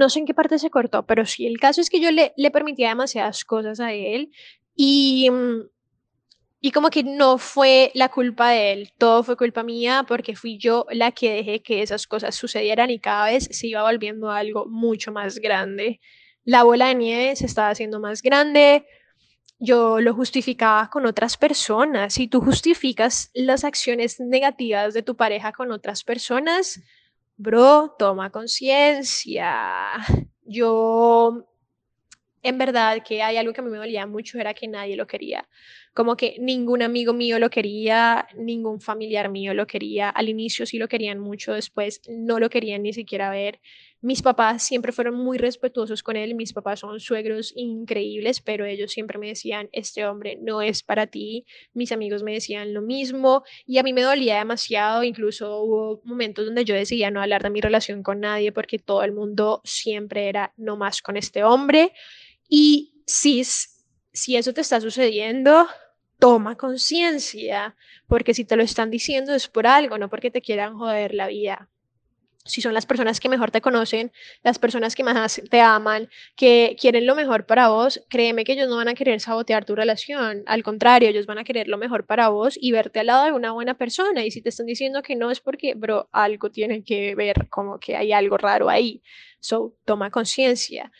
no sé en qué parte se cortó, pero sí, el caso es que yo le, le permitía demasiadas cosas a él y, y como que no fue la culpa de él, todo fue culpa mía porque fui yo la que dejé que esas cosas sucedieran y cada vez se iba volviendo algo mucho más grande. La bola de nieve se estaba haciendo más grande, yo lo justificaba con otras personas. Si tú justificas las acciones negativas de tu pareja con otras personas, bro, toma conciencia. Yo, en verdad, que hay algo que a mí me dolía mucho, era que nadie lo quería. Como que ningún amigo mío lo quería, ningún familiar mío lo quería. Al inicio sí lo querían mucho, después no lo querían ni siquiera ver. Mis papás siempre fueron muy respetuosos con él, mis papás son suegros increíbles, pero ellos siempre me decían, este hombre no es para ti, mis amigos me decían lo mismo y a mí me dolía demasiado, incluso hubo momentos donde yo decidía no hablar de mi relación con nadie porque todo el mundo siempre era no más con este hombre y si, si eso te está sucediendo, toma conciencia, porque si te lo están diciendo es por algo, no porque te quieran joder la vida si son las personas que mejor te conocen, las personas que más te aman, que quieren lo mejor para vos, créeme que ellos no van a querer sabotear tu relación. Al contrario, ellos van a querer lo mejor para vos y verte al lado de una buena persona. Y si te están diciendo que no es porque, bro, algo tiene que ver, como que hay algo raro ahí. So, toma conciencia.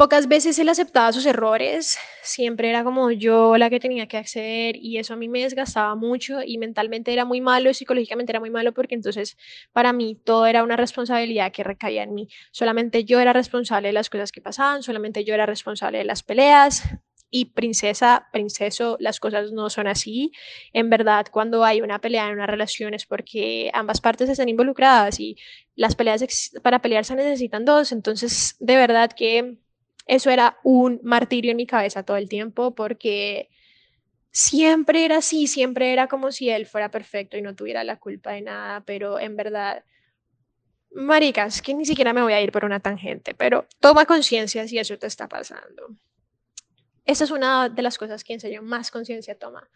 Pocas veces él aceptaba sus errores, siempre era como yo la que tenía que acceder y eso a mí me desgastaba mucho y mentalmente era muy malo y psicológicamente era muy malo porque entonces para mí todo era una responsabilidad que recaía en mí. Solamente yo era responsable de las cosas que pasaban, solamente yo era responsable de las peleas y princesa, princeso, las cosas no son así. En verdad, cuando hay una pelea en una relación es porque ambas partes están involucradas y las peleas para pelear se necesitan dos, entonces de verdad que eso era un martirio en mi cabeza todo el tiempo porque siempre era así, siempre era como si él fuera perfecto y no tuviera la culpa de nada, pero en verdad, maricas, que ni siquiera me voy a ir por una tangente, pero toma conciencia si eso te está pasando. Esa es una de las cosas que en serio más conciencia toma.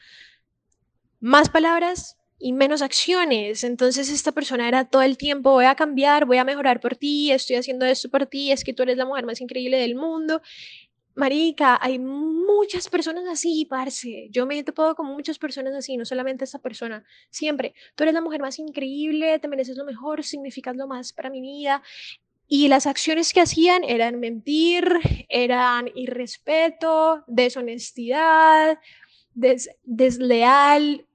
Más palabras, y menos acciones. Entonces esta persona era todo el tiempo, voy a cambiar, voy a mejorar por ti, estoy haciendo esto por ti, es que tú eres la mujer más increíble del mundo. Marica, hay muchas personas así, parce. Yo me he topado con muchas personas así, no solamente esta persona. Siempre, tú eres la mujer más increíble, te mereces lo mejor, significas lo más para mi vida. Y las acciones que hacían eran mentir, eran irrespeto, deshonestidad, desleal,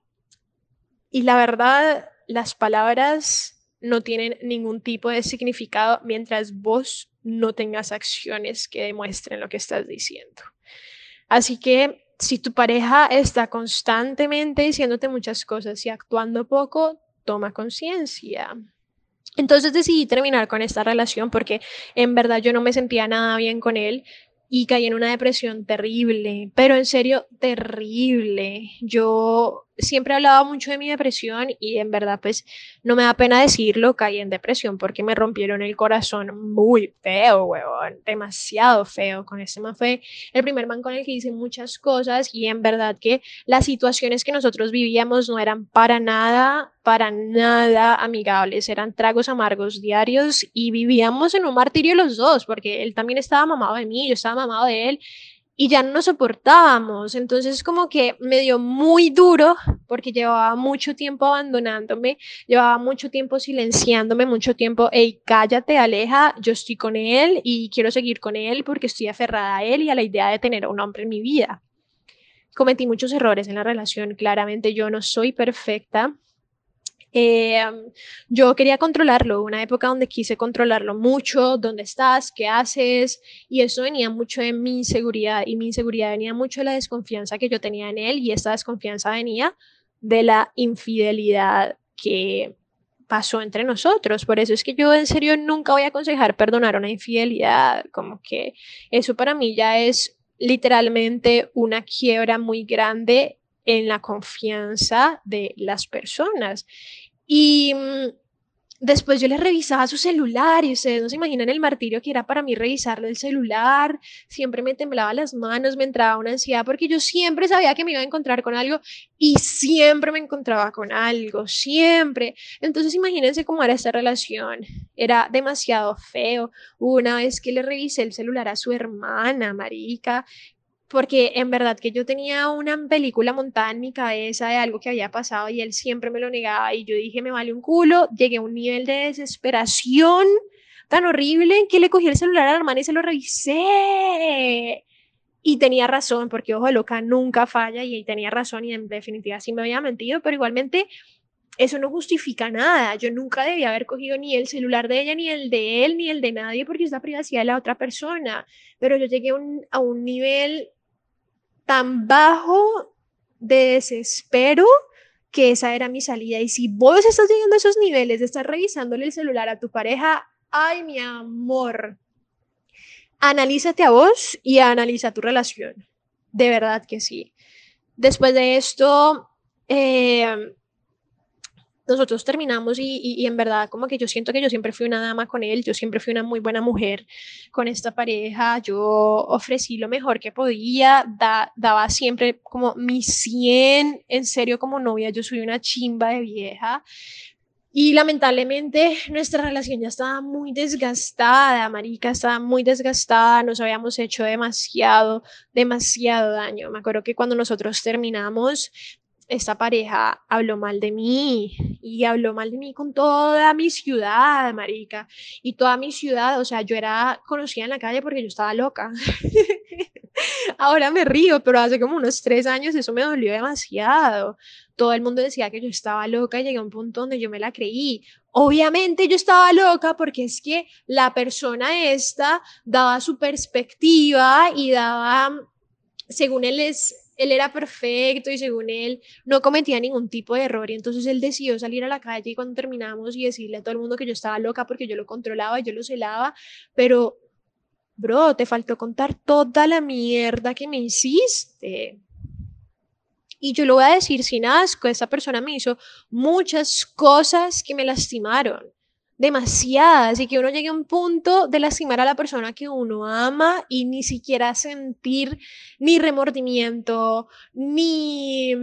y la verdad, las palabras no tienen ningún tipo de significado mientras vos no tengas acciones que demuestren lo que estás diciendo. Así que si tu pareja está constantemente diciéndote muchas cosas y actuando poco, toma conciencia. Entonces decidí terminar con esta relación porque en verdad yo no me sentía nada bien con él y caí en una depresión terrible, pero en serio terrible. Yo siempre hablaba mucho de mi depresión y en verdad pues no me da pena decirlo, caí en depresión porque me rompieron el corazón muy feo, huevón, demasiado feo. Con ese man fue el primer man con el que hice muchas cosas y en verdad que las situaciones que nosotros vivíamos no eran para nada, para nada amigables, eran tragos amargos diarios y vivíamos en un martirio los dos porque él también estaba mamado de mí, yo estaba mamado de él y ya no soportábamos. Entonces como que me dio muy duro porque llevaba mucho tiempo abandonándome, llevaba mucho tiempo silenciándome, mucho tiempo, hey, cállate, aleja, yo estoy con él y quiero seguir con él porque estoy aferrada a él y a la idea de tener a un hombre en mi vida. Cometí muchos errores en la relación, claramente yo no soy perfecta, eh, yo quería controlarlo, una época donde quise controlarlo mucho, dónde estás, qué haces, y eso venía mucho de mi inseguridad, y mi inseguridad venía mucho de la desconfianza que yo tenía en él, y esta desconfianza venía de la infidelidad que pasó entre nosotros. Por eso es que yo en serio nunca voy a aconsejar perdonar una infidelidad, como que eso para mí ya es literalmente una quiebra muy grande en la confianza de las personas. Y mm, Después yo le revisaba su celular y ustedes no se imaginan el martirio que era para mí revisarle el celular. Siempre me temblaba las manos, me entraba una ansiedad porque yo siempre sabía que me iba a encontrar con algo y siempre me encontraba con algo, siempre. Entonces imagínense cómo era esta relación. Era demasiado feo. Una vez que le revisé el celular a su hermana, marica, porque en verdad que yo tenía una película montada en mi cabeza de algo que había pasado y él siempre me lo negaba y yo dije, me vale un culo, llegué a un nivel de desesperación tan horrible que le cogí el celular a la hermana y se lo revisé. Y tenía razón, porque ojo loca nunca falla y tenía razón y en definitiva sí me había mentido, pero igualmente eso no justifica nada. Yo nunca debía haber cogido ni el celular de ella, ni el de él, ni el de nadie, porque es la privacidad de la otra persona. Pero yo llegué a un, a un nivel tan bajo de desespero que esa era mi salida. Y si vos estás llegando a esos niveles de estar revisándole el celular a tu pareja, ay, mi amor, analízate a vos y analiza tu relación. De verdad que sí. Después de esto, eh, nosotros terminamos y, en verdad como que yo siento que yo siempre fui una dama con él, yo siempre fui una muy buena mujer con esta pareja, yo ofrecí lo mejor que podía, daba siempre como mi 100, en serio como novia, yo soy una chimba de vieja. Y lamentablemente nuestra relación ya estaba muy desgastada, marica, estaba muy desgastada, nos habíamos hecho demasiado, demasiado daño. Me acuerdo que cuando nosotros terminamos, esta pareja habló mal de mí y habló mal de mí con toda mi ciudad, marica. Y toda mi ciudad, o sea, yo era conocida en la calle porque yo estaba loca. Ahora me río, pero hace como unos tres años eso me dolió demasiado. Todo el mundo decía que yo estaba loca y llegué a un punto donde yo me la creí. Obviamente yo estaba loca porque es que la persona esta daba su perspectiva y daba, según él es él era perfecto y según él no cometía ningún tipo de error y entonces él decidió salir a la calle y cuando terminamos y decirle a todo el mundo que yo estaba loca porque yo lo controlaba, y yo lo celaba, pero bro, te faltó contar toda la mierda que me hiciste. Y yo lo voy a decir sin asco, esa persona me hizo muchas cosas que me lastimaron demasiadas y que uno llegue a un punto de lastimar a la persona que uno ama y ni siquiera sentir ni remordimiento, ni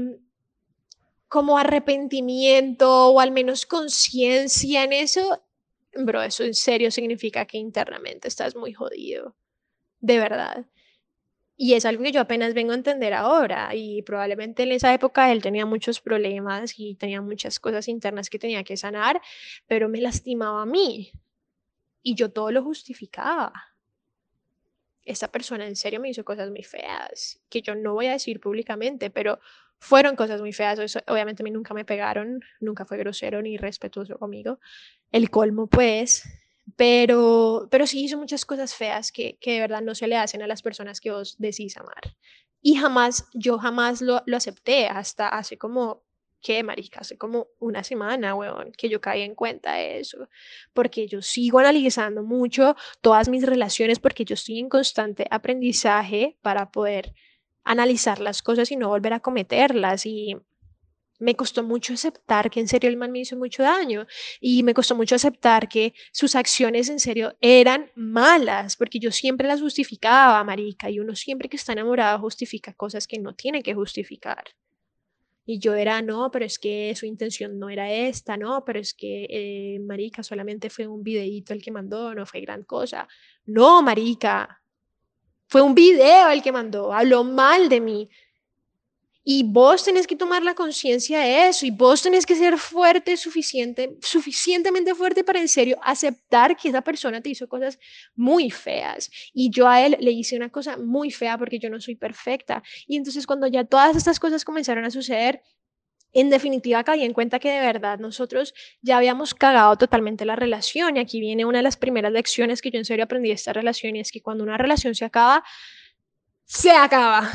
como arrepentimiento o al menos conciencia en eso, bro, eso en serio significa que internamente estás muy jodido, de verdad. Y es algo que yo apenas vengo a entender ahora y probablemente en esa época él tenía muchos problemas y tenía muchas cosas internas que tenía que sanar, pero me lastimaba a mí y yo todo lo justificaba. Esa persona en serio me hizo cosas muy feas que yo no voy a decir públicamente, pero fueron cosas muy feas. obviamente a mí nunca me pegaron, nunca fue grosero ni respetuoso conmigo. El colmo pues pero, pero sí hizo muchas cosas feas que, que de verdad no se le hacen a las personas que vos decís amar. Y jamás, yo jamás lo, lo acepté hasta hace como ¿qué, marica? Hace como una semana, weón, que yo caí en cuenta de eso, porque yo sigo analizando mucho todas mis relaciones, porque yo estoy en constante aprendizaje para poder analizar las cosas y no volver a cometerlas. Y me costó mucho aceptar que en serio el man me hizo mucho daño y me costó mucho aceptar que sus acciones en serio eran malas, porque yo siempre las justificaba, marica, y uno siempre que está enamorado justifica cosas que no tiene que justificar. Y yo era, no, pero es que su intención no era esta, no, pero es que, eh, marica, solamente fue un videíto el que mandó, no fue gran cosa. No, marica, fue un video el que mandó, habló mal de mí, y vos tenés que tomar la conciencia de eso y vos tenés que ser fuerte, suficiente, suficientemente fuerte para en serio aceptar que esa persona te hizo cosas muy feas. Y yo a él le hice una cosa muy fea porque yo no soy perfecta. Y entonces cuando ya todas estas cosas comenzaron a suceder, en definitiva caí en cuenta que de verdad nosotros ya habíamos cagado totalmente la relación. Y aquí viene una de las primeras lecciones que yo en serio aprendí de esta relación y es que cuando una relación se acaba, se acaba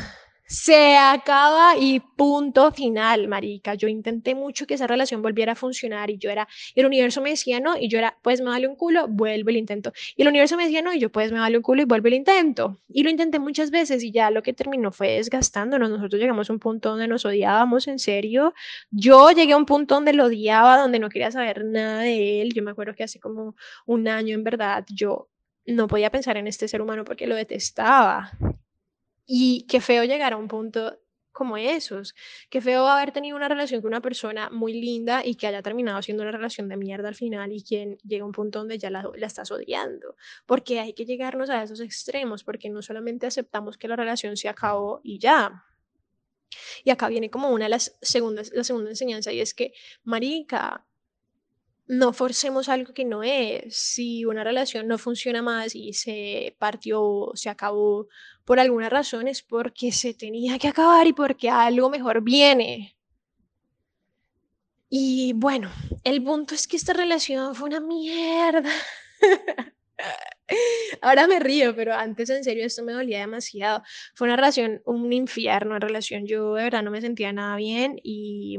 se acaba y punto final, marica. Yo intenté mucho que esa relación volviera a funcionar y yo era, el universo me decía no y yo era, pues me vale un culo, vuelvo el intento. Y el universo me decía no y yo, pues me vale un culo y vuelvo el intento. Y lo intenté muchas veces y ya lo que terminó fue desgastándonos. Nosotros llegamos a un punto donde nos odiábamos, en serio. Yo llegué a un punto donde lo odiaba, donde no quería saber nada de él. Yo me acuerdo que hace como un año, en verdad, yo no podía pensar en este ser humano porque lo detestaba. Y qué feo llegar a un punto como esos. Qué feo haber tenido una relación con una persona muy linda y que haya terminado siendo una relación de mierda al final y quien llega a un punto donde ya la, la, estás odiando. Porque hay que llegarnos a esos extremos, porque no solamente aceptamos que la relación se acabó y ya. Y acá viene como una de las segundas, la segunda enseñanza y es que, marica, no forcemos algo que no es. Si una relación no funciona más y se partió, se acabó por alguna razón, es porque se tenía que acabar y porque algo mejor viene. Y bueno, el punto es que esta relación fue una mierda. Ahora me río, pero antes en serio esto me dolía demasiado. Fue una relación, un infierno en relación. Yo de verdad no me sentía nada bien y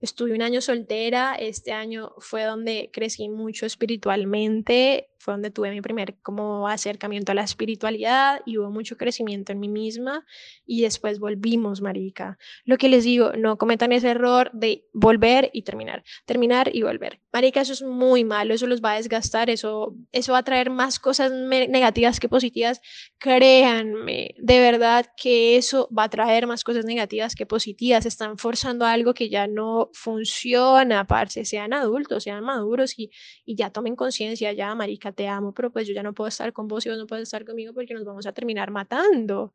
Estuve un año soltera, este año fue donde crecí mucho espiritualmente, fue donde tuve mi primer como acercamiento a la espiritualidad y hubo mucho crecimiento en mí misma y después volvimos, marica. Lo que les digo, no cometan ese error de volver y terminar, terminar y volver. Marica, eso es muy malo, eso los va a desgastar, eso, eso va a traer más cosas negativas que positivas. Créanme, de verdad que eso va a traer más cosas negativas que positivas. Están forzando algo que ya no funciona, parce. Sean adultos, sean maduros y, y ya tomen conciencia, ya, marica te amo, pero pues yo ya no puedo estar con vos y vos no puedes estar conmigo porque nos vamos a terminar matando.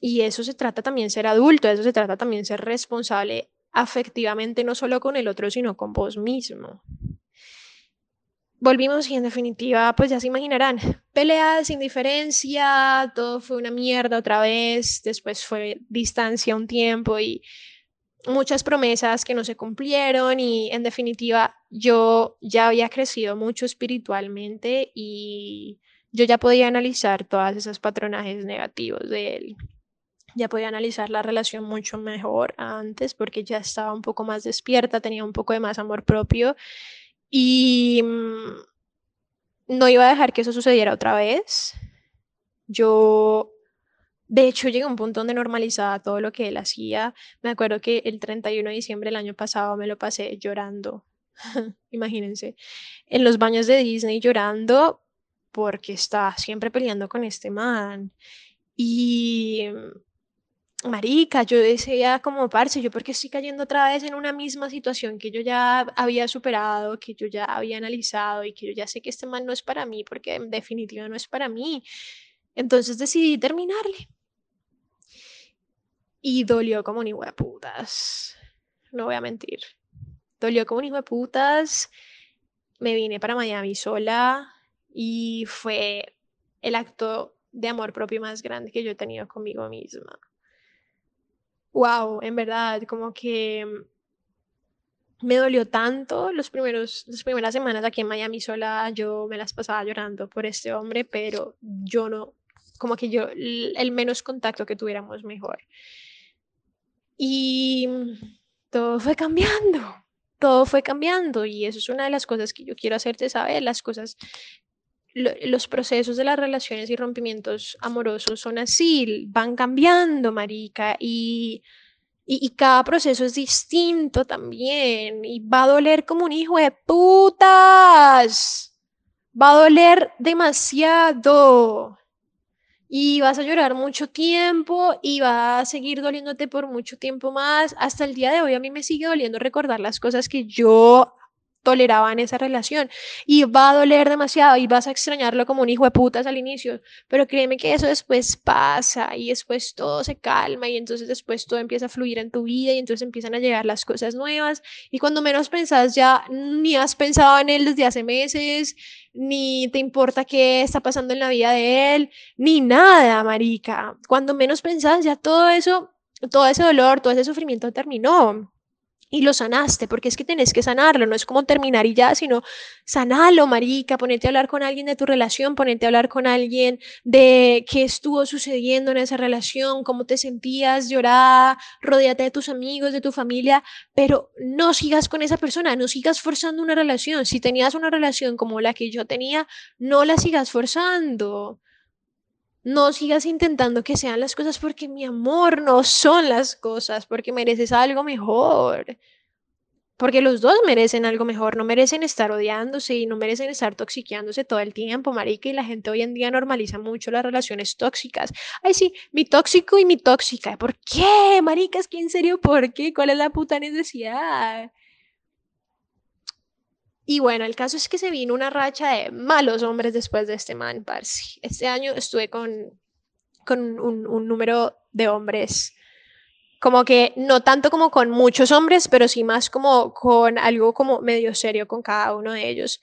Y eso se trata también ser adulto, eso se trata también ser responsable afectivamente, no solo con el otro, sino con vos mismo. Volvimos y en definitiva, pues ya se imaginarán, peleas, indiferencia, todo fue una mierda otra vez, después fue distancia un tiempo y muchas promesas que no se cumplieron y en definitiva yo ya había crecido mucho espiritualmente y yo ya podía analizar todas esas patronajes negativos de él. Ya podía analizar la relación mucho mejor antes porque ya estaba un poco más despierta, tenía un poco de más amor propio y mm, no iba a dejar que eso sucediera otra vez. Yo de hecho, llegué a un punto donde normalizaba todo lo que él hacía. Me acuerdo que el 31 de diciembre del año pasado me lo pasé llorando. Imagínense, en los baños de Disney llorando porque estaba siempre peleando con este man. Y marica, yo decía como parce, yo porque estoy cayendo otra vez en una misma situación que yo ya había superado, que yo ya había analizado y que yo ya sé que este man no es para mí, porque en definitiva no es para mí. Entonces decidí terminarle. Y dolió como un hijo de putas. No voy a mentir. Dolió como un hijo de putas. Me vine para Miami sola y fue el acto de amor propio más grande que yo he tenido conmigo misma. Wow, en verdad, como que me dolió tanto los primeros, las primeras semanas aquí en Miami sola, yo me las pasaba llorando por este hombre, pero yo no, como que yo, el menos contacto que tuviéramos mejor. Y todo fue cambiando, todo fue cambiando y eso es una de las cosas que yo quiero hacerte saber, las cosas, los procesos de las relaciones y rompimientos amorosos son así, van cambiando, marica, y, y, y cada proceso es distinto también y va a doler como un hijo de putas, va a doler demasiado y vas a llorar mucho tiempo y va a seguir doliéndote por mucho tiempo más. Hasta el día de hoy a mí me sigue doliendo recordar las cosas que yo toleraba en esa relación y va a doler demasiado y vas a extrañarlo como un hijo de putas al inicio, pero créeme que eso después pasa y después todo se calma y entonces después todo empieza a fluir en tu vida y entonces empiezan a llegar las cosas nuevas y cuando menos pensás ya ni has pensado en él desde hace meses, ni te importa qué está pasando en la vida de él, ni nada, marica. Cuando menos pensás ya todo eso, todo ese dolor, todo ese sufrimiento terminó. Y lo sanaste, porque es que tenés que sanarlo, no es como terminar y ya, sino sanalo, marica, ponete a hablar con alguien de tu relación, ponete a hablar con alguien de qué estuvo sucediendo en esa relación, cómo te sentías, llorada, rodeate de tus amigos, de tu familia, pero no sigas con esa persona, no sigas forzando una relación. Si tenías una relación como la que yo tenía, no la sigas forzando. No sigas intentando que sean las cosas porque mi amor no son las cosas, porque mereces algo mejor. Porque los dos merecen algo mejor, no merecen estar odiándose y no merecen estar toxiqueándose todo el tiempo, marica, y la gente hoy en día normaliza mucho las relaciones tóxicas. Ay, sí, mi tóxico y mi tóxica. ¿Por qué, marica? Es que en serio, ¿por qué? ¿Cuál es la puta necesidad? Y bueno, el caso es que se vino una racha de malos hombres después de este man, parce. Este año estuve con, con un, un número de hombres como que no tanto como con muchos hombres, pero sí más como con algo como medio serio con cada uno de ellos.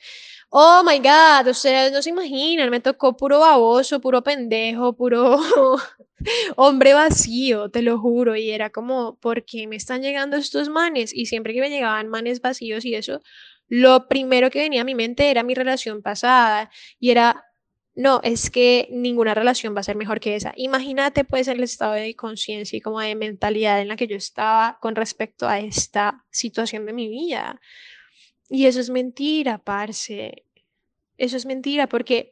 Oh my God, ustedes no se imaginan, me tocó puro baboso, puro pendejo, puro hombre vacío, te lo juro. Y era como, ¿por qué me están llegando estos manes? Y siempre que me llegaban manes vacíos y eso, lo primero que venía a mi mente era mi relación pasada y era, no, es que ninguna relación va a ser mejor que esa. Imagínate pues el estado de conciencia y como de mentalidad en la que yo estaba con respecto a esta situación de mi vida. Y eso es mentira, parce. Eso es mentira porque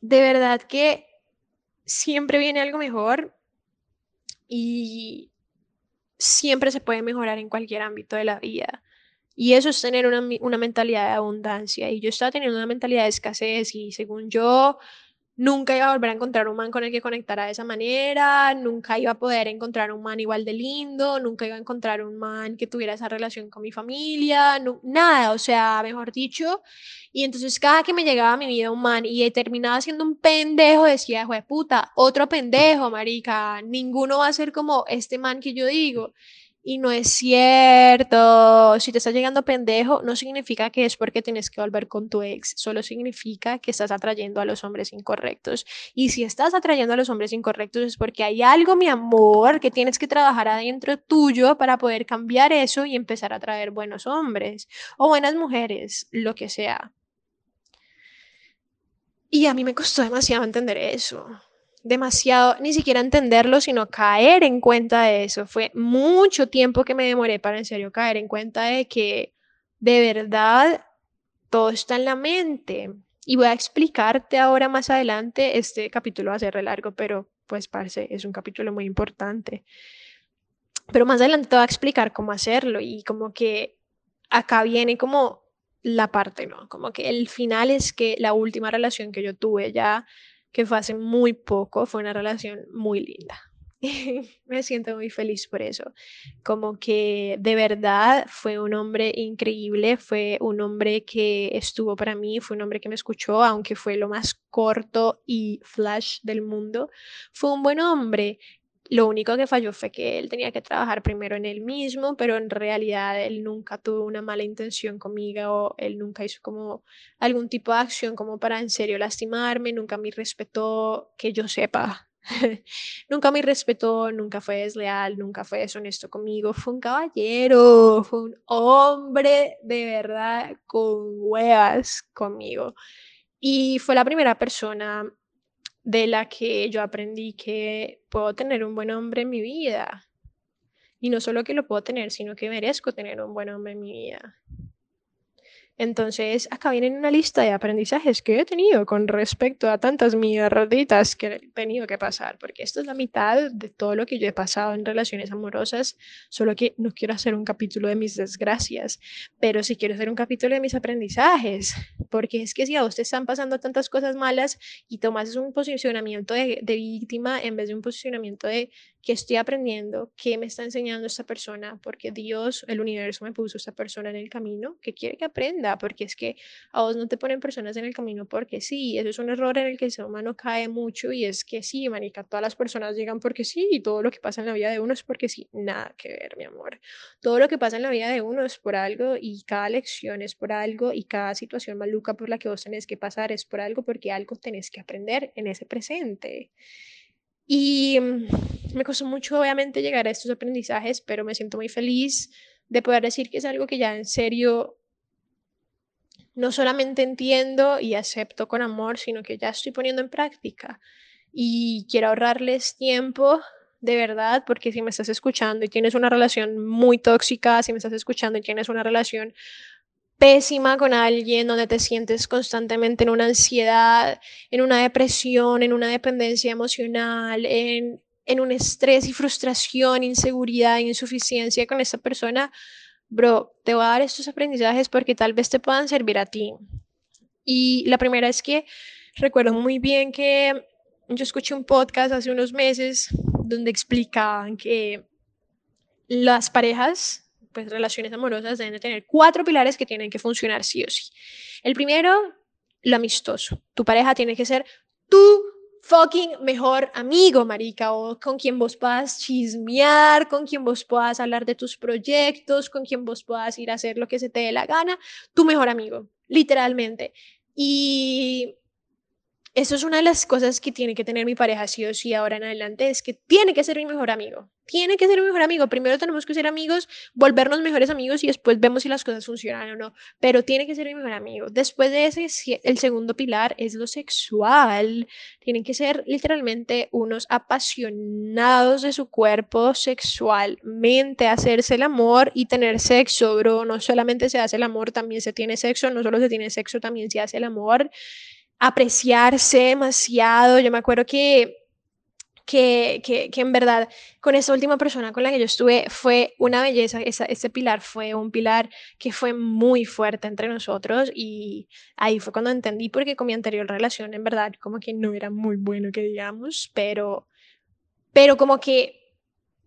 de verdad que siempre viene algo mejor y siempre se puede mejorar en cualquier ámbito de la vida. Y eso es tener una, una, mentalidad de abundancia. Y yo estaba teniendo una mentalidad de escasez y según yo, nunca iba a volver a encontrar un man con el que conectara de esa manera, nunca iba a poder encontrar un man igual de lindo, nunca iba a encontrar un man que tuviera esa relación con mi familia, nada, o sea, mejor dicho. Y entonces cada que me llegaba a mi vida un man y terminaba siendo un pendejo, decía, de puta, otro pendejo, marica, ninguno va a ser como este man que yo digo. Y no es cierto. Si te está llegando pendejo, no significa que es porque tienes que volver con tu ex. Solo significa que estás atrayendo a los hombres incorrectos. Y si estás atrayendo a los hombres incorrectos es porque hay algo, mi amor, que tienes que trabajar adentro tuyo para poder cambiar eso y empezar a atraer buenos hombres o buenas mujeres, lo que sea. Y a mí me costó demasiado entender eso demasiado, ni siquiera entenderlo, sino caer en cuenta de eso. Fue mucho tiempo que me demoré para en serio caer en cuenta de que de verdad todo está en la mente. Y voy a explicarte ahora más adelante, este capítulo va a ser largo, pero pues parece, es un capítulo muy importante. Pero más adelante te voy a explicar cómo hacerlo y como que acá viene como la parte, ¿no? Como que el final es que la última relación que yo tuve ya que fue hace muy poco, fue una relación muy linda. Me siento muy feliz por eso. Como que de verdad fue un hombre increíble, fue un hombre que estuvo para mí, fue un hombre que me escuchó, aunque fue lo más corto y flash del mundo. Fue un buen hombre lo único que falló fue que él tenía que trabajar primero en él mismo, pero en realidad él nunca tuvo una mala intención conmigo o él nunca hizo como algún tipo de acción como para en serio lastimarme, nunca me respetó, que yo sepa. nunca me respetó, nunca fue desleal, nunca fue deshonesto conmigo, fue un caballero, fue un hombre de verdad con huevas conmigo. Y fue la primera persona de la que yo aprendí que puedo tener un buen hombre en mi vida. Y no solo que lo puedo tener, sino que merezco tener un buen hombre en mi vida. Entonces, acá viene una lista de aprendizajes que he tenido con respecto a tantas mierditas que he tenido que pasar, porque esto es la mitad de todo lo que yo he pasado en relaciones amorosas, solo que no quiero hacer un capítulo de mis desgracias, pero sí quiero hacer un capítulo de mis aprendizajes, porque es que si a vos te están pasando tantas cosas malas y tomas un posicionamiento de víctima en vez de un posicionamiento de que estoy aprendiendo, qué me está enseñando esta persona, porque Dios, el universo me puso esta persona en el camino, que quiere que aprenda, porque es que a vos no te ponen personas en el camino porque sí, eso es un error en el que el ser humano cae mucho y es que sí, manica, todas las personas llegan porque sí y todo lo que pasa en la vida de uno es porque sí, nada que ver, mi amor. Todo lo que pasa en la vida de uno es por algo y cada lección es por algo y cada situación maluca por la que vos tenés que pasar es por algo porque algo tenés que aprender en ese presente. Y mm, me costó mucho, obviamente, llegar a estos aprendizajes, pero me siento muy feliz de poder decir que es algo que ya en serio no solamente entiendo y acepto con amor, sino que ya estoy poniendo en práctica. Y quiero ahorrarles tiempo de verdad, porque si me estás escuchando y tienes una relación muy tóxica, si me estás escuchando y tienes una relación pésima con alguien, donde te sientes constantemente en una ansiedad, en una depresión, en una dependencia emocional, en, un estrés y frustración, inseguridad, insuficiencia con esa persona, bro, te voy a dar estos aprendizajes porque tal vez te puedan servir a ti. Y la primera es que recuerdo muy bien que yo escuché un podcast hace unos meses donde explicaban que las parejas, pues relaciones amorosas, deben de tener cuatro pilares que tienen que funcionar sí o sí. El primero, lo amistoso. Tu pareja tiene que ser tu fucking mejor amigo, marica, o con quien vos puedas chismear, con quien vos puedas hablar de tus proyectos, con quien vos puedas ir a hacer lo que se te dé la gana, tu mejor amigo, literalmente. Y eso es una de las cosas que tiene que tener mi pareja sí o sí ahora en adelante, es que tiene que ser mi mejor amigo. Tiene que ser mi mejor amigo. Primero tenemos que ser amigos, volvernos mejores amigos y después vemos si las cosas funcionan o no. Pero tiene que ser mi mejor amigo. Después de ese, el segundo pilar es lo sexual. Tienen que ser literalmente unos apasionados de su cuerpo sexualmente, hacerse el amor y tener sexo, bro. No solamente se hace el amor, también se tiene sexo. No solo se tiene sexo, también se hace el amor apreciarse demasiado. Yo me acuerdo que, que, que, en verdad con esa última persona con la que yo estuve fue una belleza, ese pilar fue un pilar que fue muy fuerte entre nosotros y ahí fue cuando entendí porque con mi anterior relación en verdad como que no era muy bueno que digamos, pero, pero como que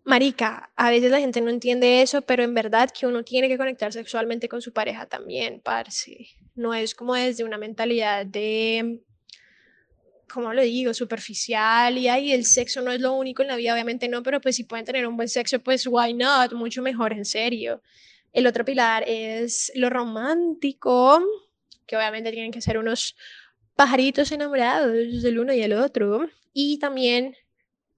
Marica, a veces la gente no entiende eso, pero en verdad que uno tiene que conectar sexualmente con su pareja también, parce. No es como desde una mentalidad de, ¿cómo lo digo? Superficial y ahí el sexo no es lo único en la vida, obviamente no, pero pues si pueden tener un buen sexo, pues why not? Mucho mejor, en serio. El otro pilar es lo romántico, que obviamente tienen que ser unos pajaritos enamorados del uno y el otro. Y también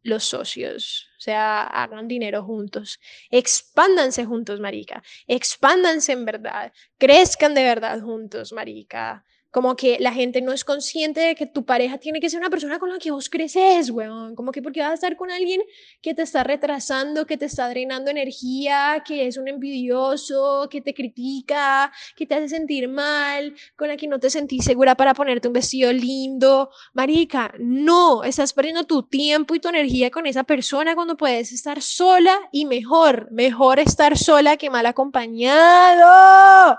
los socios, o sea, hagan dinero juntos, expándanse juntos, marica, expándanse en verdad, crezcan de verdad juntos, marica, como que la gente no es consciente de que tu pareja tiene que ser una persona con la que vos creces, weón. Como que porque vas a estar con alguien que te está retrasando, que te está drenando energía, que es un envidioso, que te critica, que te hace sentir mal, con la que no te sentís segura para ponerte un vestido lindo. Marica, no, estás perdiendo tu tiempo y tu energía con esa persona cuando puedes estar sola y mejor, mejor estar sola que mal acompañado.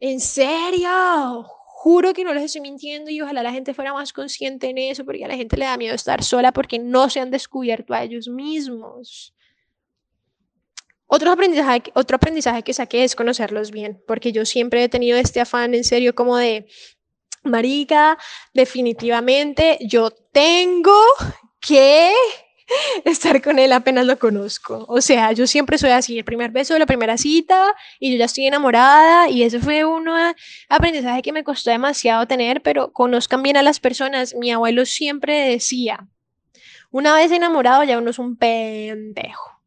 ¿En serio? Juro que no les estoy mintiendo y ojalá la gente fuera más consciente en eso, porque a la gente le da miedo estar sola porque no se han descubierto a ellos mismos. Otro aprendizaje, otro aprendizaje que saqué es conocerlos bien, porque yo siempre he tenido este afán en serio como de, marica, definitivamente yo tengo que estar con él apenas lo conozco. O sea, yo siempre soy así, el primer beso, la primera cita, y yo ya estoy enamorada, y ese fue un aprendizaje que me costó demasiado tener, pero conozcan bien a las personas. Mi abuelo siempre decía, una vez enamorado ya uno es un pendejo.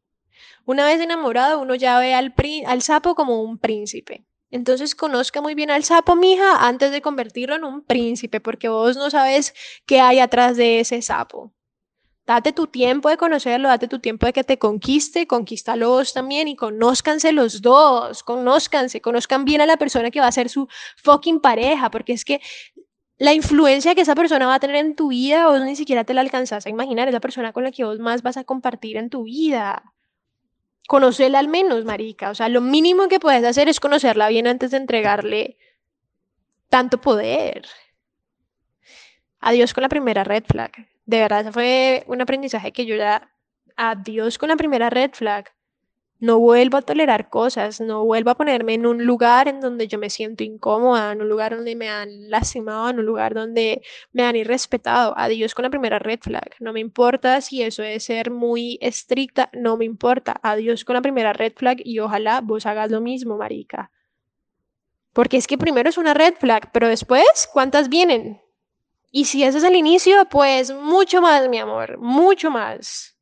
Una vez enamorado uno ya ve al, al sapo como un príncipe. Entonces conozca muy bien al sapo, mija, antes de convertirlo en un príncipe, porque vos no sabes qué hay atrás de ese sapo. Date tu tiempo de conocerlo, date tu tiempo de que te conquiste, conquístalos también y conózcanse los dos, conózcanse, conozcan bien a la persona que va a ser su fucking pareja, porque es que la influencia que esa persona va a tener en tu vida, vos ni siquiera te la alcanzas a imaginar, es la persona con la que vos más vas a compartir en tu vida. Conocerla al menos, marica. O sea, lo mínimo que puedes hacer es conocerla bien antes de entregarle tanto poder. Adiós con la primera red flag de verdad, fue un aprendizaje que yo ya, adiós con la primera red flag. No vuelvo a tolerar cosas, no vuelvo a ponerme en un lugar en donde yo me siento incómoda, en un lugar donde me han lastimado, en un lugar donde me han irrespetado. Adiós con la primera red flag. No me importa si eso es ser muy estricta, no me importa. Adiós con la primera red flag y ojalá vos hagas lo mismo, marica. Porque es que primero es una red flag, pero después, ¿cuántas vienen? Y si ese es el inicio, pues mucho más, mi amor, mucho más.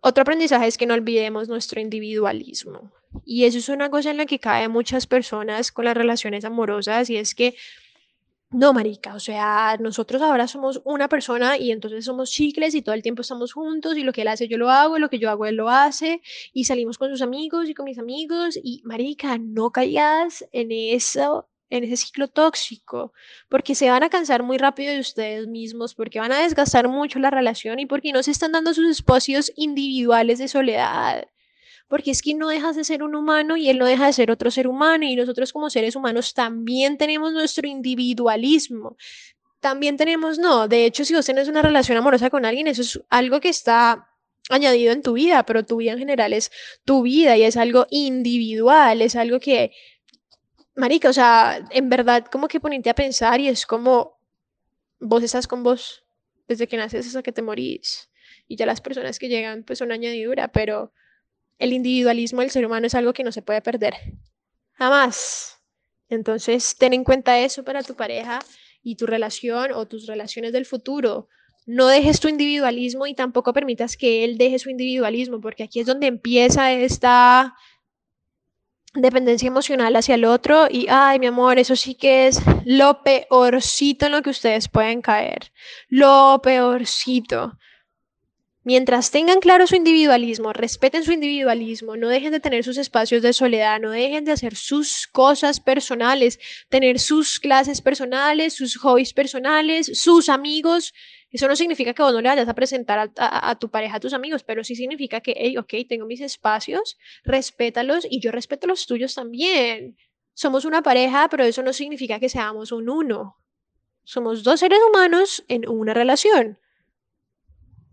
otro aprendizaje es que no olvidemos nuestro individualismo. Y eso es una cosa en la que caen muchas personas con las relaciones amorosas y es que no, marica, o sea, nosotros ahora somos una persona y entonces somos chicles y todo el tiempo estamos juntos y lo que él hace yo lo hago y lo que yo hago él lo hace y salimos con sus amigos y con mis amigos y marica, no caigas en eso, en ese ciclo tóxico, porque se van a cansar muy rápido de ustedes mismos, porque van a desgastar mucho la relación y porque no se están dando sus espacios individuales de soledad porque es que no dejas de ser un humano y él no deja de ser otro ser humano y nosotros como seres humanos también tenemos nuestro individualismo. También tenemos, no, de hecho, si vos tenés una relación amorosa con alguien, eso es algo que está añadido en tu vida, pero tu vida en general es tu vida y es algo individual, es algo que, marica, o sea, en verdad como que ponerte a pensar y es como vos estás con vos desde que naces hasta que te morís y ya las personas que llegan pues son añadidura, pero el individualismo del ser humano es algo que no se puede perder. Jamás. Entonces, ten en cuenta eso para tu pareja y tu relación o tus relaciones del futuro. No dejes tu individualismo y tampoco permitas que él deje su individualismo, porque aquí es donde empieza esta dependencia emocional hacia el otro y, ay, mi amor, eso sí que es lo peorcito en lo que ustedes pueden caer. Lo peorcito. Mientras tengan claro su individualismo, respeten su individualismo, no dejen de tener sus espacios de soledad, no dejen de hacer sus cosas personales, tener sus clases personales, sus hobbies personales, sus amigos. Eso no significa que vos no le vayas a presentar a, tu pareja a tus amigos, pero sí significa que, hey, ok, tengo mis espacios, respétalos y yo respeto los tuyos también. Somos una pareja, pero eso no significa que seamos un uno. Somos dos seres humanos en una relación.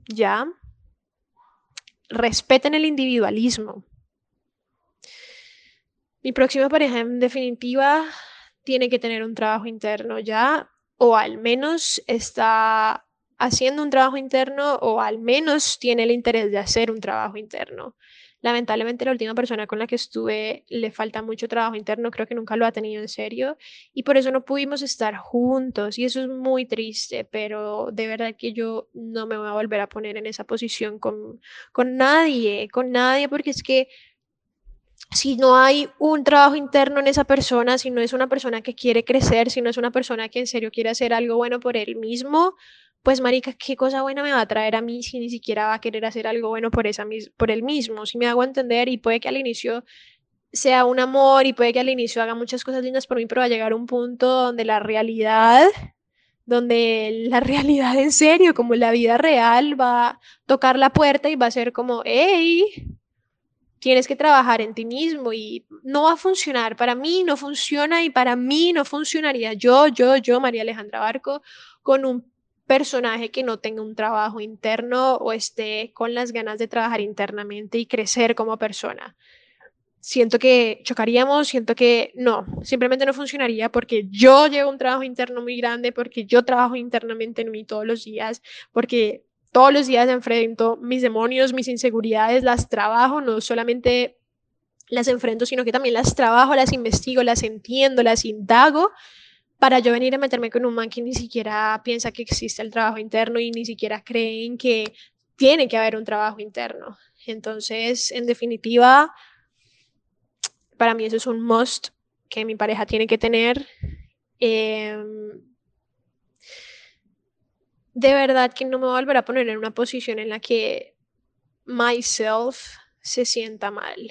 ¿Ya? Respeten el individualismo. Mi próxima pareja en definitiva tiene que tener un trabajo interno ya, o al menos está haciendo un trabajo interno, o al menos tiene el interés de hacer un trabajo interno. Lamentablemente la última persona con la que estuve le falta mucho trabajo interno, creo que nunca lo ha tenido en serio y por eso no pudimos estar juntos y eso es muy triste, pero de verdad que yo no me voy a volver a poner en esa posición con, con nadie, con nadie, porque es que si no hay un trabajo interno en esa persona, si no es una persona que quiere crecer, si no es una persona que en serio quiere hacer algo bueno por él mismo, pues marica, qué cosa buena me va a traer a mí si ni siquiera va a querer hacer algo bueno por, esa, por él mismo, si me hago entender y puede que al inicio sea un amor y puede que al inicio haga muchas cosas lindas por mí, pero va a llegar un punto donde la realidad, donde la realidad en serio, como la vida real, va a tocar la puerta y va a ser como, hey, tienes que trabajar en ti mismo y no va a funcionar. Para mí no funciona y para mí no funcionaría yo, yo, yo, María Alejandra Barco, con un personaje que no tenga un trabajo interno o esté con las ganas de trabajar internamente y crecer como persona. Siento que chocaríamos, siento que no, simplemente no funcionaría porque yo llevo un trabajo interno muy grande, porque yo trabajo internamente en mí todos los días, porque todos los días enfrento mis demonios, mis inseguridades, las trabajo, no solamente las enfrento, sino que también las trabajo, las investigo, las entiendo, las indago para yo venir a meterme con un man que ni siquiera piensa que existe el trabajo interno y ni siquiera creen que tiene que haber un trabajo interno. Entonces, en definitiva, para mí eso es un must que mi pareja tiene que tener. Em, de verdad que no me voy a volver a poner en una posición en la que myself se sienta mal.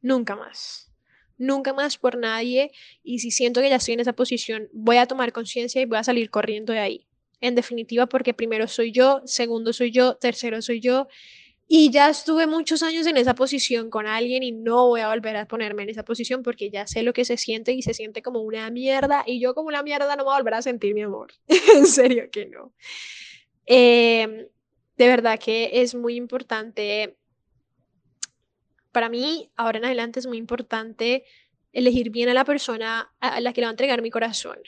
Nunca más nunca más por nadie y si siento que ya estoy en esa posición, voy a tomar conciencia y voy a salir corriendo de ahí. En definitiva, porque primero soy yo, segundo soy yo, tercero soy yo y ya estuve muchos años en esa posición con alguien y no voy a volver a ponerme en esa posición porque ya sé lo que se siente y se siente como una mierda y yo como una mierda no me voy a volver a sentir mi amor. en serio que no. Em, de verdad que es muy importante para mí, ahora en adelante es muy importante elegir bien a la persona a la que le va a entregar mi corazón.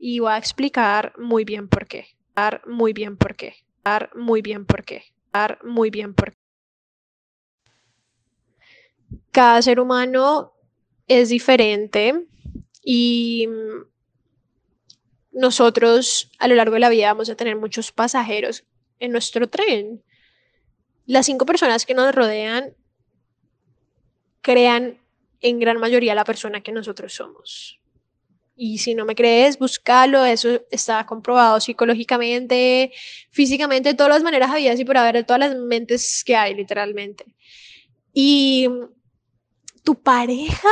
Y voy a explicar muy bien por qué. Dar muy bien por qué. Dar muy bien por qué. Dar muy bien por qué. Cada ser humano es diferente y nosotros a lo largo de la vida vamos a tener muchos pasajeros en nuestro tren las cinco personas que nos rodean crean en gran mayoría la persona que nosotros somos. Y si no me crees, búscalo, eso está comprobado psicológicamente, físicamente, de todas las maneras habidas y por haber, todas las mentes que hay, literalmente. Y tu pareja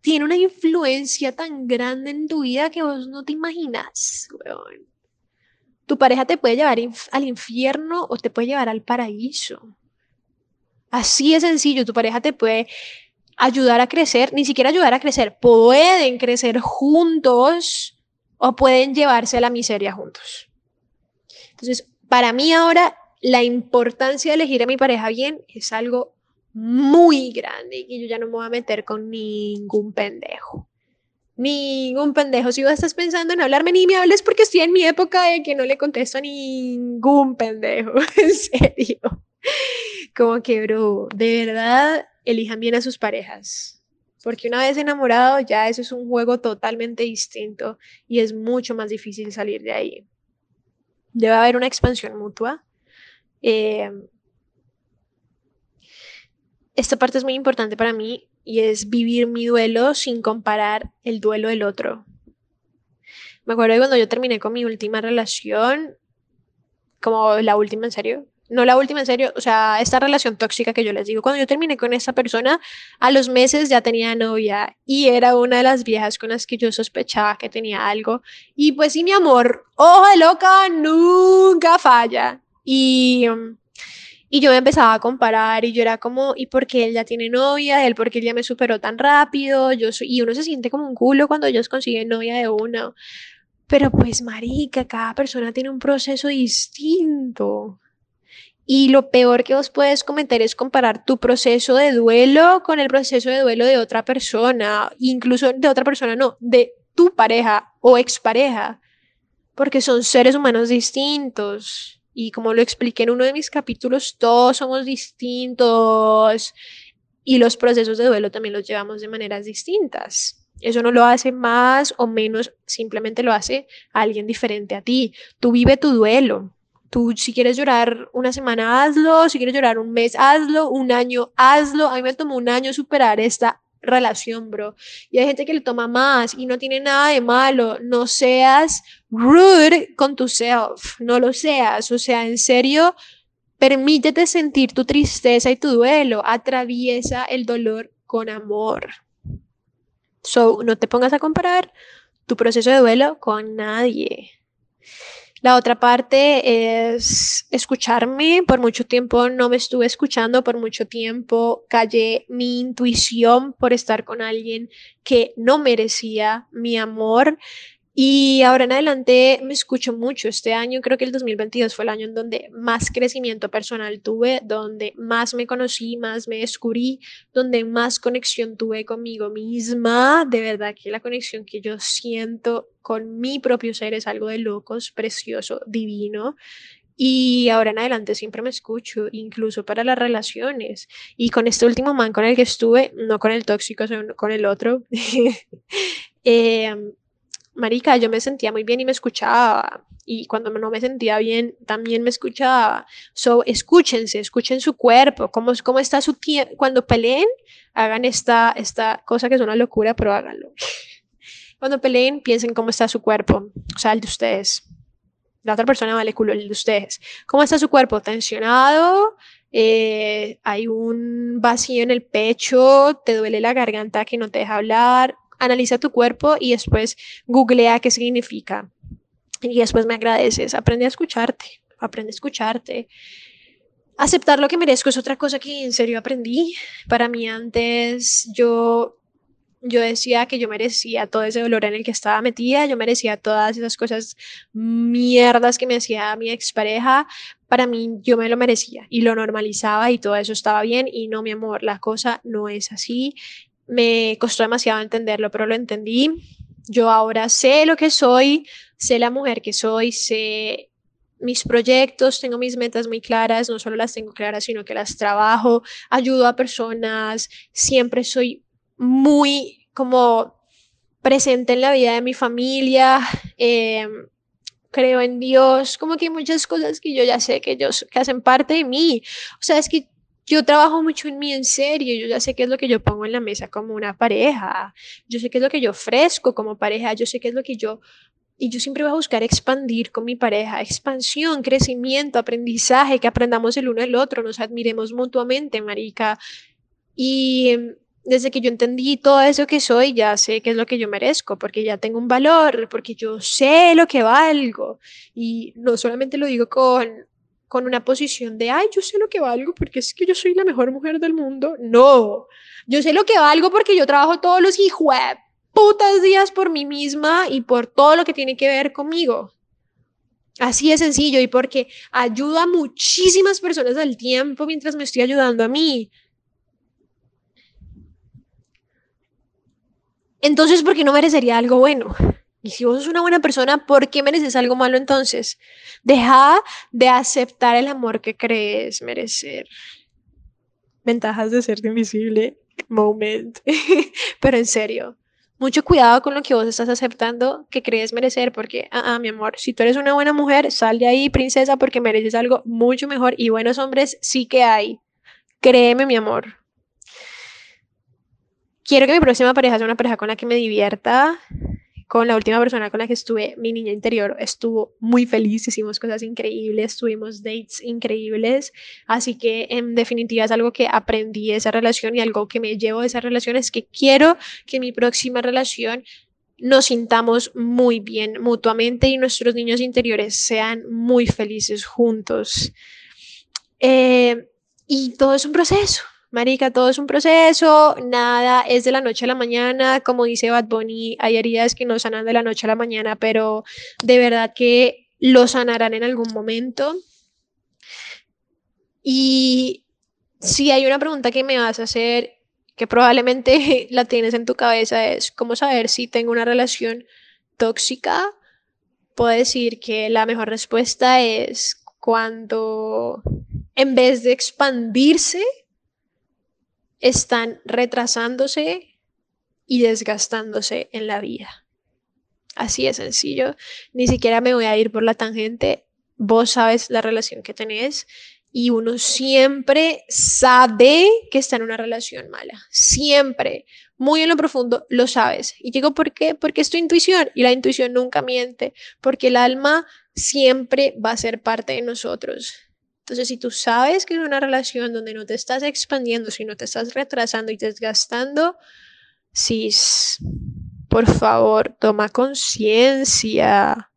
tiene una influencia tan grande en tu vida que vos no te imaginas, Tu pareja te puede llevar al infierno o te puede llevar al paraíso. Así de sencillo, tu pareja te puede ayudar a crecer, ni siquiera ayudar a crecer, pueden crecer juntos o pueden llevarse a la miseria juntos. Entonces, para mí ahora la importancia de elegir a mi pareja bien es algo muy grande y yo ya no me voy a meter con ningún pendejo. Ningún pendejo. Si vos estás pensando en hablarme, ni me hables porque estoy en mi época de que no le contesto a ningún pendejo. en serio. Como que, bro, de verdad, elijan bien a sus parejas. Porque una vez enamorado, ya eso es un juego totalmente distinto y es mucho más difícil salir de ahí. Debe haber una expansión mutua. Eh, esta parte es muy importante para mí y es vivir mi duelo sin comparar el duelo del otro. Me acuerdo de cuando yo terminé con mi última relación, como la última en serio, no la última en serio, o sea, esta relación tóxica que yo les digo, cuando yo terminé con esa persona, a los meses ya tenía novia y era una de las viejas con las que yo sospechaba que tenía algo. Y pues sí, mi amor, ojo de loca, nunca falla. Y y yo me empezaba a comparar y yo era como, ¿y por qué él ya tiene novia? ¿Él por qué él ya me superó tan rápido? Yo y uno se siente como un culo cuando ellos consiguen novia de uno. Pero pues, marica, cada persona tiene un proceso distinto. Y lo peor que vos puedes cometer es comparar tu proceso de duelo con el proceso de duelo de otra persona, incluso de otra persona, no, de tu pareja o expareja, porque son seres humanos distintos. Y como lo expliqué en uno de mis capítulos, todos somos distintos y los procesos de duelo también los llevamos de maneras distintas. Eso no lo hace más o menos, simplemente lo hace alguien diferente a ti. Tú vive tu duelo. Tú si quieres llorar una semana, hazlo. Si quieres llorar un mes, hazlo. Un año, hazlo. A mí me tomó un año superar esta relación, bro. Y hay gente que le toma más y no tiene nada de malo. No seas rude con tu self, no lo seas. O sea, en serio, permítete sentir tu tristeza y tu duelo. Atraviesa el dolor con amor. So, no te pongas a comparar tu proceso de duelo con nadie. La otra parte es escucharme. Por mucho tiempo no me estuve escuchando, por mucho tiempo callé mi intuición por estar con alguien que no merecía mi amor. Y ahora en adelante me escucho mucho. Este año creo que el 2022 fue el año en donde más crecimiento personal tuve, donde más me conocí, más me descubrí, donde más conexión tuve conmigo misma. De verdad que la conexión que yo siento con mi propio ser es algo de locos, precioso, divino. Y ahora en adelante siempre me escucho, incluso para las relaciones. Y con este último man con el que estuve, no con el tóxico, sino con el otro, eh, marica, yo me sentía muy bien y me escuchaba. Y cuando no me sentía bien, también me escuchaba. So, escúchense, escuchen su cuerpo, cómo, cómo está su tiempo. Cuando peleen, hagan esta, esta cosa que es una locura, pero háganlo. Cuando peleen, piensen cómo está su cuerpo, o sea, el de ustedes. La otra persona vale culo, el de ustedes. ¿Cómo está su cuerpo? Tensionado, eh, hay un vacío en el pecho, te duele la garganta que no te deja hablar, analiza tu cuerpo y después googlea qué significa. Y después me agradeces. Aprende a escucharte, aprende a escucharte. Aceptar lo que merezco es otra cosa que en serio aprendí. Para mí antes yo yo decía que yo merecía todo ese dolor en el que estaba metida, yo merecía todas esas cosas mierdas que me hacía mi expareja, para mí yo me lo merecía y lo normalizaba y todo eso estaba bien y no, mi amor, la cosa no es así me costó demasiado entenderlo, pero lo entendí. Yo ahora sé lo que soy, sé la mujer que soy, sé mis proyectos, tengo mis metas muy claras, no solo las tengo claras, sino que las trabajo, ayudo a personas, siempre soy muy como presente en la vida de mi familia. Eh, creo en Dios, como que hay muchas cosas que yo ya sé que, ellos, que hacen parte de mí. O sea, es que yo trabajo mucho en mí en serio, yo ya sé qué es lo que yo pongo en la mesa como una pareja, yo sé qué es lo que yo ofrezco como pareja, yo sé qué es lo que yo... Y yo siempre voy a buscar expandir con mi pareja, expansión, crecimiento, aprendizaje, que aprendamos el uno del otro, nos admiremos mutuamente, marica. Y desde que yo entendí todo eso que soy, ya sé qué es lo que yo merezco, porque ya tengo un valor, porque yo sé lo que valgo. Y no solamente lo digo con, con una posición de, ay, yo sé lo que valgo porque es que yo soy la mejor mujer del mundo. No, yo sé lo que valgo porque yo trabajo todos los hijos putas días por mí misma y por todo lo que tiene que ver conmigo. Así de sencillo y porque ayudo a muchísimas personas al tiempo mientras me estoy ayudando a mí. entonces, ¿por qué no merecería algo bueno? Y si vos sos una buena persona, ¿por qué mereces algo malo entonces? Deja de aceptar el amor que crees merecer. Ventajas de ser invisible. Moment. Pero en serio, mucho cuidado con lo que vos estás aceptando que crees merecer, porque, ah, ah, mi amor, si tú eres una buena mujer, sal de ahí, princesa, porque mereces algo mucho mejor. Y buenos hombres sí que hay. Créeme, mi amor quiero que mi próxima pareja sea una pareja con la que me divierta. Con la última persona con la que estuve, mi niña interior estuvo muy feliz, hicimos cosas increíbles, tuvimos dates increíbles, así que en definitiva es algo que aprendí de esa relación y algo que me llevo de esa relación es que quiero que mi próxima relación nos sintamos muy bien mutuamente y nuestros niños interiores sean muy felices juntos. Eh, y todo es un proceso, Marica, todo es un proceso, nada es de la noche a la mañana, como dice Bad Bunny, hay heridas que no sanan de la noche a la mañana, pero de verdad que lo sanarán en algún momento. Y si hay una pregunta que me vas a hacer, que probablemente la tienes en tu cabeza, es cómo saber si tengo una relación tóxica. Puedo decir que la mejor respuesta es cuando en vez de expandirse, están retrasándose y desgastándose en la vida. Así de sencillo. Ni siquiera me voy a ir por la tangente. Vos sabes la relación que tenés y uno siempre sabe que está en una relación mala. Siempre. Muy en lo profundo lo sabes. Y digo, ¿por qué? Porque es tu intuición y la intuición nunca miente. Porque el alma siempre va a ser parte de nosotros. Entonces, si tú sabes que es una relación donde no te estás expandiendo, sino te estás retrasando y desgastando, sí, por favor, toma conciencia,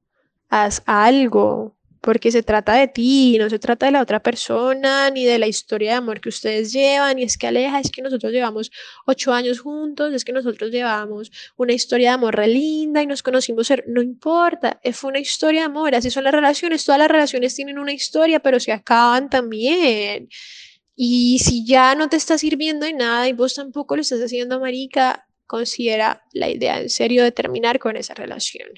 haz algo porque se trata de ti, no se trata de la otra persona, ni de la historia de amor que ustedes llevan, y es que Aleja, es que nosotros llevamos ocho años juntos, es que nosotros llevamos una historia de amor re linda y nos conocimos, no importa, fue una historia de amor, así son las relaciones, todas las relaciones tienen una historia, pero se acaban también. Y si ya no te está sirviendo de nada y vos tampoco lo estás haciendo, marica, considera la idea en serio de terminar con esa relación.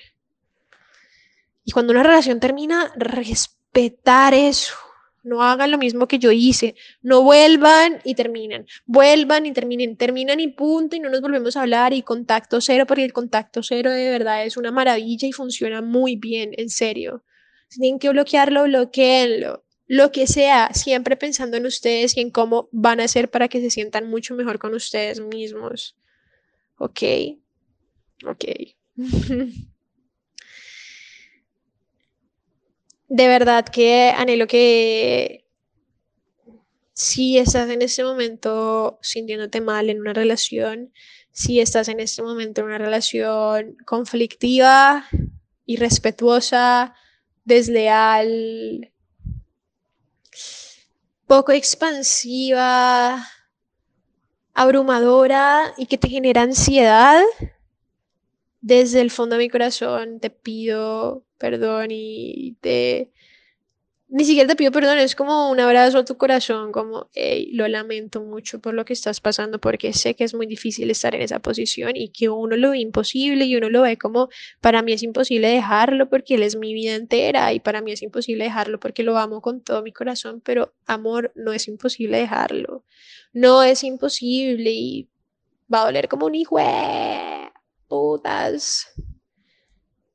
Y cuando una relación termina, respetar eso. No hagan lo mismo que yo hice. No vuelvan y terminan. Vuelvan y terminen. Terminan y punto y no nos volvemos a hablar y contacto cero porque el contacto cero de verdad es una maravilla y funciona muy bien, en serio. Si tienen que bloquearlo, bloqueenlo. Lo que sea, siempre pensando en ustedes y en cómo van a hacer para que se sientan mucho mejor con ustedes mismos. ¿Ok? Ok. de verdad que anhelo que si estás en este momento sintiéndote mal en una relación, si estás en este momento en una relación conflictiva, irrespetuosa, desleal, poco expansiva, abrumadora y que te genera ansiedad, desde el fondo de mi corazón te pido perdón y te... Ni siquiera te pido perdón, es como un abrazo a tu corazón, como, hey, lo lamento mucho por lo que estás pasando, porque sé que es muy difícil estar en esa posición y que uno lo ve imposible y uno lo ve como, para mí es imposible dejarlo porque él es mi vida entera y para mí es imposible dejarlo porque lo amo con todo mi corazón, pero amor, no es imposible dejarlo, no es imposible y va a doler como un hijo, putas,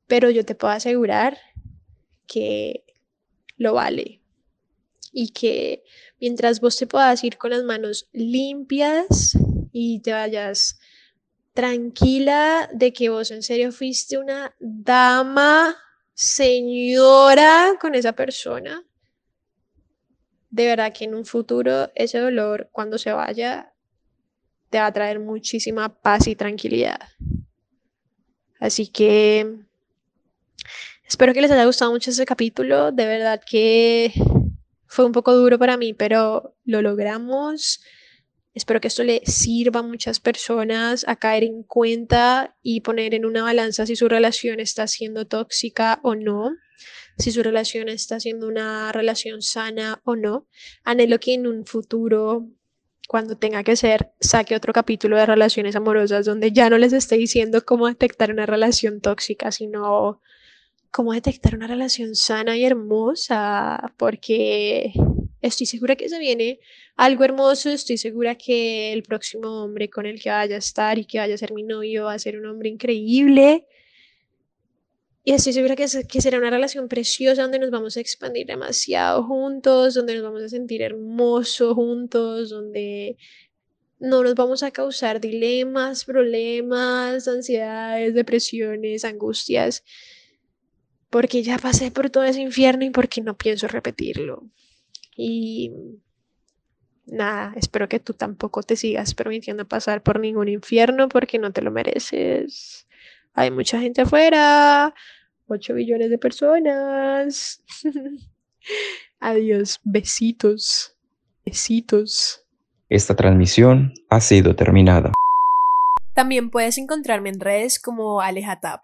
pero yo te puedo asegurar que lo vale y que mientras vos te puedas ir con las manos limpias y te vayas tranquila de que vos en serio fuiste una dama, señora con esa persona, de verdad que en un futuro ese dolor cuando se vaya te va a traer muchísima paz y tranquilidad. Así que espero que les haya gustado mucho este capítulo. De verdad que fue un poco duro para mí, pero lo logramos. Espero que esto le sirva a muchas personas a caer en cuenta y poner en una balanza si su relación está siendo tóxica o no, si su relación está siendo una relación sana o no. Anhelo que en un futuro, cuando tenga que ser, saque otro capítulo de relaciones amorosas donde ya no les esté diciendo cómo detectar una relación tóxica, sino cómo detectar una relación sana y hermosa, porque estoy segura que se viene algo hermoso, estoy segura que el próximo hombre con el que vaya a estar y que vaya a ser mi novio va a ser un hombre increíble. Y estoy segura que, que será una relación preciosa donde nos vamos a expandir demasiado juntos, donde nos vamos a sentir hermosos juntos, donde no nos vamos a causar dilemas, problemas, ansiedades, depresiones, angustias porque ya pasé por todo ese infierno y porque no pienso repetirlo. Y nada, espero que tú tampoco te sigas permitiendo pasar por ningún infierno porque no te lo mereces. Hay mucha gente afuera, 8 billones de personas. Adiós, besitos, besitos. Esta transmisión ha sido terminada. También puedes encontrarme en redes como Alejatap.